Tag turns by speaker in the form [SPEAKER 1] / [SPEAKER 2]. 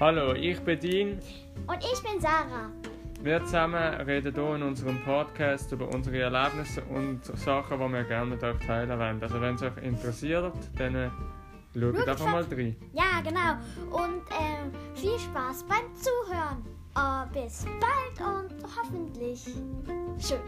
[SPEAKER 1] Hallo, ich bin Dean.
[SPEAKER 2] Und ich bin Sarah.
[SPEAKER 1] Wir zusammen reden hier in unserem Podcast über unsere Erlebnisse und Sachen, die wir gerne mit euch teilen wollen. Also wenn es euch interessiert, dann äh, schaut
[SPEAKER 2] Schaut
[SPEAKER 1] einfach mal rein.
[SPEAKER 2] Ja, genau. Und ähm, viel Spaß beim Zuhören. Uh, bis bald und hoffentlich schön.